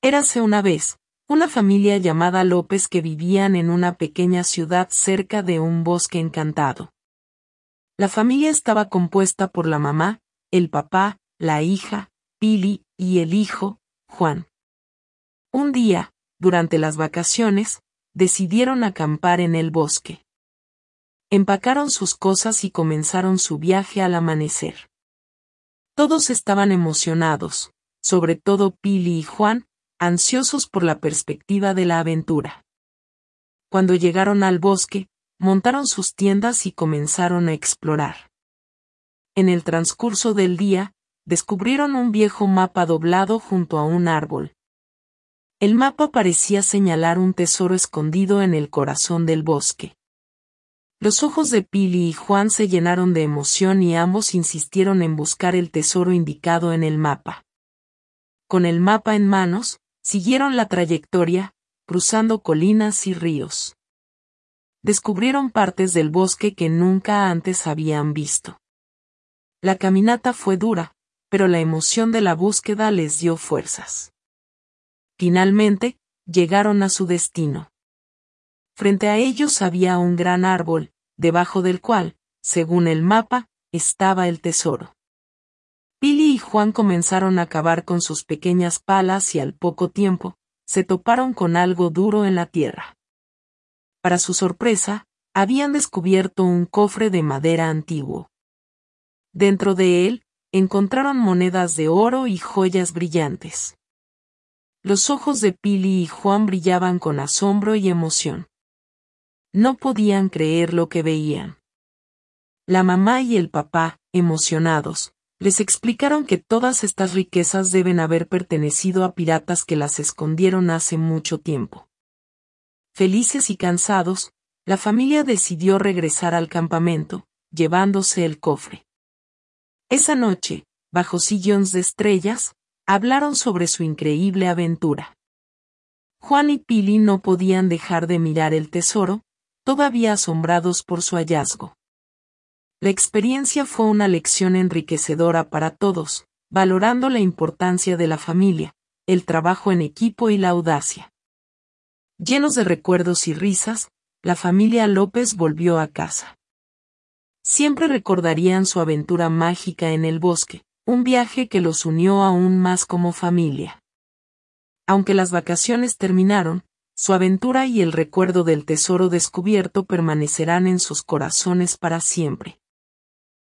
Érase una vez, una familia llamada López que vivían en una pequeña ciudad cerca de un bosque encantado. La familia estaba compuesta por la mamá, el papá, la hija, Pili, y el hijo, Juan. Un día, durante las vacaciones, decidieron acampar en el bosque. Empacaron sus cosas y comenzaron su viaje al amanecer. Todos estaban emocionados, sobre todo Pili y Juan, ansiosos por la perspectiva de la aventura. Cuando llegaron al bosque, montaron sus tiendas y comenzaron a explorar. En el transcurso del día, descubrieron un viejo mapa doblado junto a un árbol. El mapa parecía señalar un tesoro escondido en el corazón del bosque. Los ojos de Pili y Juan se llenaron de emoción y ambos insistieron en buscar el tesoro indicado en el mapa. Con el mapa en manos, siguieron la trayectoria, cruzando colinas y ríos. Descubrieron partes del bosque que nunca antes habían visto. La caminata fue dura, pero la emoción de la búsqueda les dio fuerzas. Finalmente, llegaron a su destino. Frente a ellos había un gran árbol, debajo del cual, según el mapa, estaba el tesoro. Pili y Juan comenzaron a cavar con sus pequeñas palas y al poco tiempo, se toparon con algo duro en la tierra. Para su sorpresa, habían descubierto un cofre de madera antiguo. Dentro de él, encontraron monedas de oro y joyas brillantes. Los ojos de Pili y Juan brillaban con asombro y emoción. No podían creer lo que veían. La mamá y el papá, emocionados, les explicaron que todas estas riquezas deben haber pertenecido a piratas que las escondieron hace mucho tiempo. Felices y cansados, la familia decidió regresar al campamento, llevándose el cofre. Esa noche, bajo sillones de estrellas, hablaron sobre su increíble aventura. Juan y Pili no podían dejar de mirar el tesoro, todavía asombrados por su hallazgo. La experiencia fue una lección enriquecedora para todos, valorando la importancia de la familia, el trabajo en equipo y la audacia. Llenos de recuerdos y risas, la familia López volvió a casa. Siempre recordarían su aventura mágica en el bosque, un viaje que los unió aún más como familia. Aunque las vacaciones terminaron, su aventura y el recuerdo del tesoro descubierto permanecerán en sus corazones para siempre.